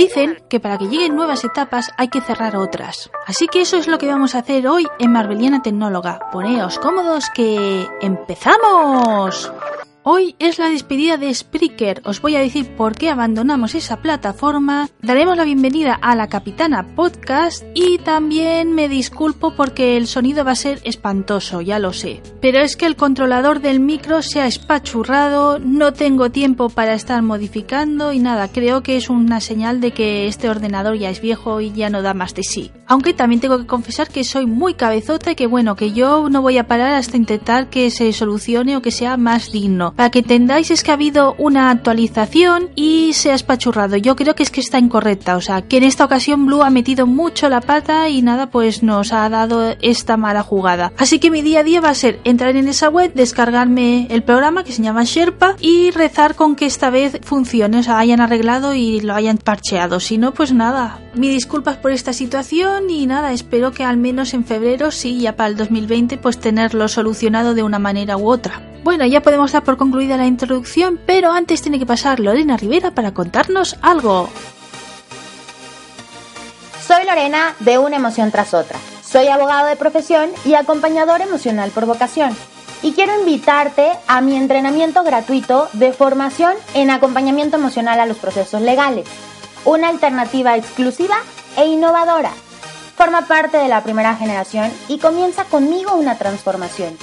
Dicen que para que lleguen nuevas etapas hay que cerrar otras. Así que eso es lo que vamos a hacer hoy en Marbeliana Tecnóloga. Poneos cómodos que empezamos. Hoy es la despedida de Spreaker. Os voy a decir por qué abandonamos esa plataforma. Daremos la bienvenida a la Capitana Podcast y también me disculpo porque el sonido va a ser espantoso, ya lo sé. Pero es que el controlador del micro se ha espachurrado, no tengo tiempo para estar modificando y nada, creo que es una señal de que este ordenador ya es viejo y ya no da más de sí. Aunque también tengo que confesar que soy muy cabezota y que bueno, que yo no voy a parar hasta intentar que se solucione o que sea más digno. Para que entendáis es que ha habido una actualización y se ha espachurrado. Yo creo que es que está incorrecta. O sea, que en esta ocasión Blue ha metido mucho la pata y nada, pues nos ha dado esta mala jugada. Así que mi día a día va a ser entrar en esa web, descargarme el programa que se llama Sherpa y rezar con que esta vez funcione, o sea, hayan arreglado y lo hayan parcheado. Si no, pues nada. Mi disculpas por esta situación y nada, espero que al menos en febrero, sí, ya para el 2020, pues tenerlo solucionado de una manera u otra. Bueno, ya podemos dar por concluida la introducción, pero antes tiene que pasar Lorena Rivera para contarnos algo. Soy Lorena de Una Emoción tras otra. Soy abogado de profesión y acompañador emocional por vocación. Y quiero invitarte a mi entrenamiento gratuito de formación en acompañamiento emocional a los procesos legales. Una alternativa exclusiva e innovadora. Forma parte de la primera generación y comienza conmigo una transformación.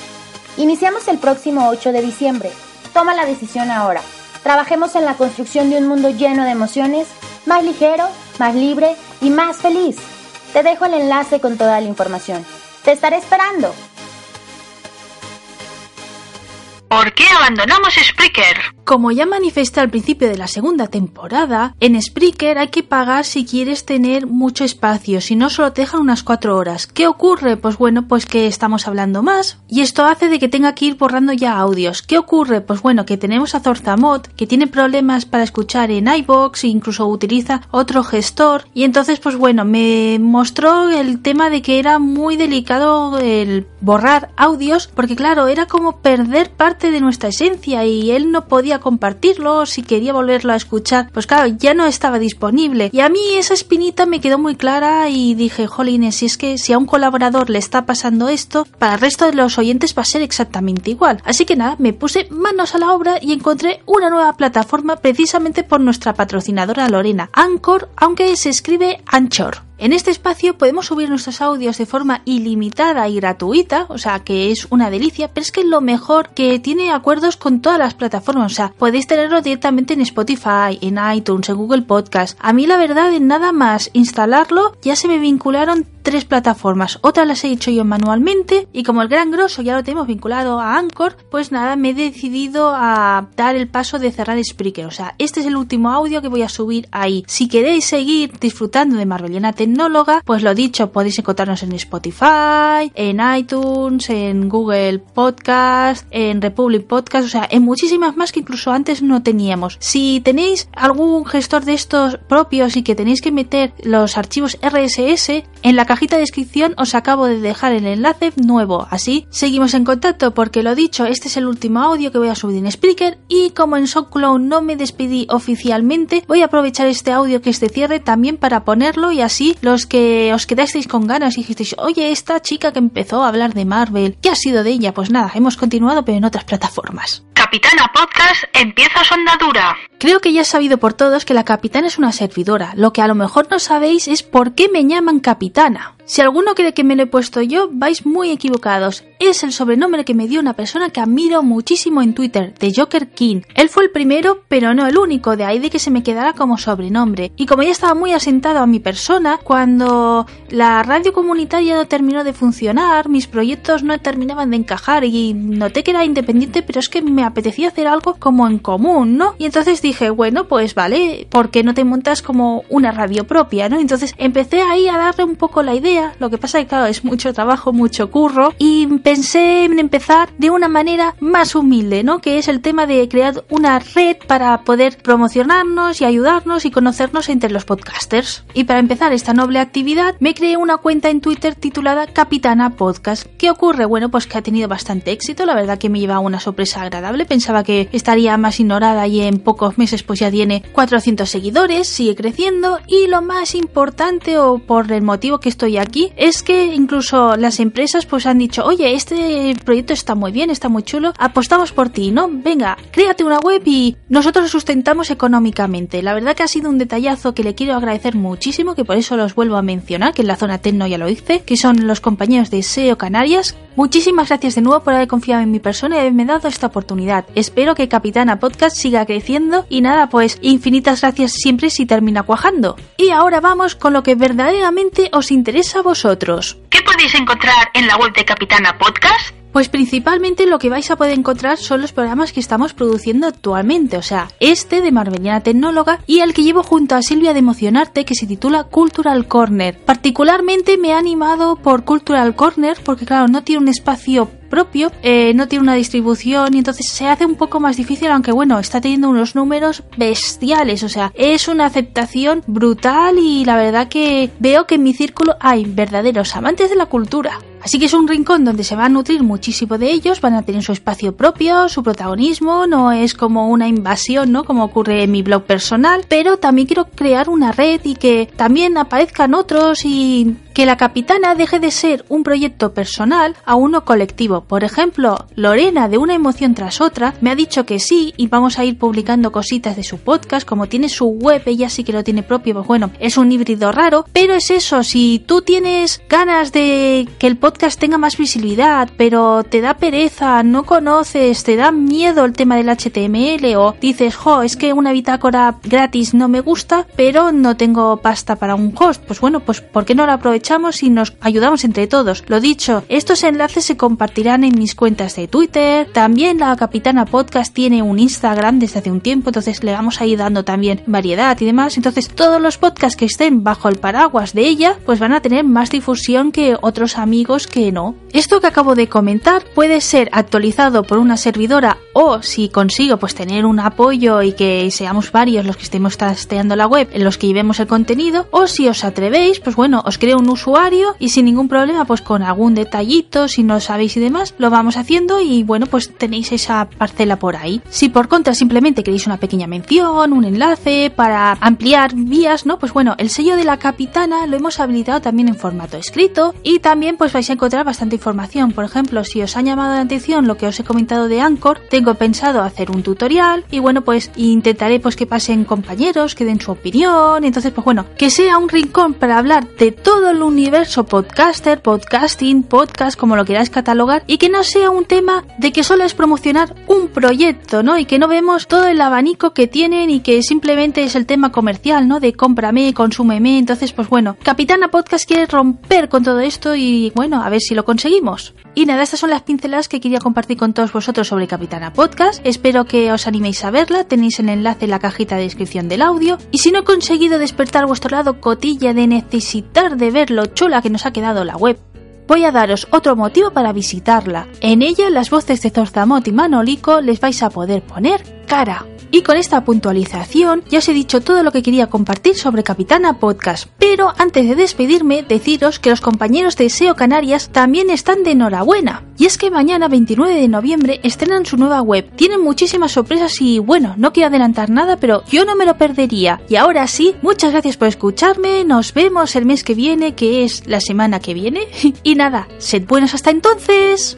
Iniciamos el próximo 8 de diciembre. Toma la decisión ahora. Trabajemos en la construcción de un mundo lleno de emociones, más ligero, más libre y más feliz. Te dejo el enlace con toda la información. Te estaré esperando. ¿Por qué abandonamos Spreaker? Como ya manifesté al principio de la segunda temporada, en Spreaker hay que pagar si quieres tener mucho espacio, si no solo te unas cuatro horas. ¿Qué ocurre? Pues bueno, pues que estamos hablando más y esto hace de que tenga que ir borrando ya audios. ¿Qué ocurre? Pues bueno, que tenemos a Zorzamot que tiene problemas para escuchar en iBox e incluso utiliza otro gestor y entonces pues bueno, me mostró el tema de que era muy delicado el borrar audios porque claro, era como perder parte de nuestra esencia y él no podía compartirlo, si quería volverlo a escuchar, pues claro, ya no estaba disponible. Y a mí esa espinita me quedó muy clara y dije, jolines, si es que si a un colaborador le está pasando esto, para el resto de los oyentes va a ser exactamente igual. Así que nada, me puse manos a la obra y encontré una nueva plataforma precisamente por nuestra patrocinadora Lorena, Anchor, aunque se escribe Anchor. En este espacio podemos subir nuestros audios de forma ilimitada y gratuita, o sea que es una delicia, pero es que lo mejor que tiene acuerdos con todas las plataformas, o sea, podéis tenerlo directamente en Spotify, en iTunes, en Google Podcast. A mí la verdad en nada más instalarlo ya se me vincularon tres plataformas, otras las he hecho yo manualmente y como el gran grosso ya lo tenemos vinculado a Anchor, pues nada, me he decidido a dar el paso de cerrar Spreaker, o sea, este es el último audio que voy a subir ahí. Si queréis seguir disfrutando de Marbellana Tecnóloga, pues lo dicho, podéis encontrarnos en Spotify, en iTunes, en Google Podcast, en Republic Podcast, o sea, en muchísimas más que incluso antes no teníamos. Si tenéis algún gestor de estos propios y que tenéis que meter los archivos RSS, en la cajita de descripción os acabo de dejar el enlace nuevo, así seguimos en contacto porque lo dicho, este es el último audio que voy a subir en Spreaker y como en SoundCloud no me despedí oficialmente, voy a aprovechar este audio que es de cierre también para ponerlo y así los que os quedasteis con ganas y dijisteis, oye, esta chica que empezó a hablar de Marvel, ¿qué ha sido de ella? Pues nada, hemos continuado pero en otras plataformas. Capitana Podcast empieza su andadura. Creo que ya es sabido por todos que la capitana es una servidora. Lo que a lo mejor no sabéis es por qué me llaman capitana. Si alguno cree que me lo he puesto yo, vais muy equivocados. Es el sobrenombre que me dio una persona que admiro muchísimo en Twitter, de Joker King. Él fue el primero, pero no el único, de ahí de que se me quedara como sobrenombre. Y como ya estaba muy asentado a mi persona, cuando la radio comunitaria no terminó de funcionar, mis proyectos no terminaban de encajar y noté que era independiente, pero es que me apetecía hacer algo como en común, ¿no? Y entonces dije, bueno, pues vale, ¿por qué no te montas como una radio propia, ¿no? Entonces empecé ahí a darle un poco la idea lo que pasa es que, claro, es mucho trabajo, mucho curro. Y pensé en empezar de una manera más humilde, ¿no? Que es el tema de crear una red para poder promocionarnos y ayudarnos y conocernos entre los podcasters. Y para empezar esta noble actividad, me creé una cuenta en Twitter titulada Capitana Podcast. ¿Qué ocurre? Bueno, pues que ha tenido bastante éxito. La verdad que me lleva una sorpresa agradable. Pensaba que estaría más ignorada y en pocos meses pues ya tiene 400 seguidores, sigue creciendo. Y lo más importante o por el motivo que estoy aquí aquí es que incluso las empresas pues han dicho, oye, este proyecto está muy bien, está muy chulo, apostamos por ti, ¿no? Venga, créate una web y nosotros lo sustentamos económicamente. La verdad que ha sido un detallazo que le quiero agradecer muchísimo, que por eso los vuelvo a mencionar, que en la zona Tecno ya lo hice, que son los compañeros de SEO Canarias. Muchísimas gracias de nuevo por haber confiado en mi persona y haberme dado esta oportunidad. Espero que Capitana Podcast siga creciendo y nada, pues infinitas gracias siempre si termina cuajando. Y ahora vamos con lo que verdaderamente os interesa vosotros. ¿Qué podéis encontrar en la web de Capitana Podcast? Pues principalmente lo que vais a poder encontrar son los programas que estamos produciendo actualmente, o sea, este de Marbellana Tecnóloga y el que llevo junto a Silvia de Emocionarte que se titula Cultural Corner. Particularmente me ha animado por Cultural Corner porque claro, no tiene un espacio propio, eh, no tiene una distribución y entonces se hace un poco más difícil, aunque bueno, está teniendo unos números bestiales, o sea, es una aceptación brutal y la verdad que veo que en mi círculo hay verdaderos amantes de la cultura. Así que es un rincón donde se va a nutrir muchísimo de ellos, van a tener su espacio propio, su protagonismo, no es como una invasión, ¿no? Como ocurre en mi blog personal, pero también quiero crear una red y que también aparezcan otros y que la capitana deje de ser un proyecto personal a uno colectivo. Por ejemplo, Lorena de una emoción tras otra me ha dicho que sí y vamos a ir publicando cositas de su podcast, como tiene su web, ella sí que lo tiene propio, pues bueno, es un híbrido raro, pero es eso, si tú tienes ganas de que el podcast tenga más visibilidad, pero te da pereza, no conoces, te da miedo el tema del HTML o dices, jo, es que una bitácora gratis no me gusta, pero no tengo pasta para un host, pues bueno, pues ¿por qué no lo aprovechas? Y nos ayudamos entre todos. Lo dicho, estos enlaces se compartirán en mis cuentas de Twitter. También la Capitana Podcast tiene un Instagram desde hace un tiempo, entonces le vamos a ir dando también variedad y demás. Entonces, todos los podcasts que estén bajo el paraguas de ella, pues van a tener más difusión que otros amigos que no. Esto que acabo de comentar puede ser actualizado por una servidora o si consigo pues tener un apoyo y que seamos varios los que estemos trasteando la web en los que llevemos el contenido o si os atrevéis pues bueno os creo un usuario y sin ningún problema pues con algún detallito si no sabéis y demás lo vamos haciendo y bueno pues tenéis esa parcela por ahí. Si por contra simplemente queréis una pequeña mención, un enlace para ampliar vías, ¿no? Pues bueno, el sello de la capitana lo hemos habilitado también en formato escrito y también pues vais a encontrar bastante información. Por ejemplo, si os ha llamado la atención lo que os he comentado de Anchor, tengo pensado hacer un tutorial y bueno pues intentaré pues que pasen compañeros, que den su opinión, entonces pues bueno, que sea un rincón para hablar de todo lo universo podcaster, podcasting, podcast, como lo queráis catalogar, y que no sea un tema de que solo es promocionar un proyecto, ¿no? Y que no vemos todo el abanico que tienen y que simplemente es el tema comercial, ¿no? De cómprame, consúmeme. Entonces, pues bueno, Capitana Podcast quiere romper con todo esto y bueno, a ver si lo conseguimos. Y nada, estas son las pinceladas que quería compartir con todos vosotros sobre Capitana Podcast. Espero que os animéis a verla. Tenéis el enlace en la cajita de descripción del audio. Y si no he conseguido despertar vuestro lado cotilla de necesitar de ver lo chula que nos ha quedado la web, voy a daros otro motivo para visitarla. En ella las voces de Zorzamot y Manolico les vais a poder poner cara. Y con esta puntualización ya os he dicho todo lo que quería compartir sobre Capitana Podcast. Pero antes de despedirme, deciros que los compañeros de SEO Canarias también están de enhorabuena. Y es que mañana 29 de noviembre estrenan su nueva web. Tienen muchísimas sorpresas y bueno, no quiero adelantar nada, pero yo no me lo perdería. Y ahora sí, muchas gracias por escucharme. Nos vemos el mes que viene, que es la semana que viene. y nada, sed buenos hasta entonces.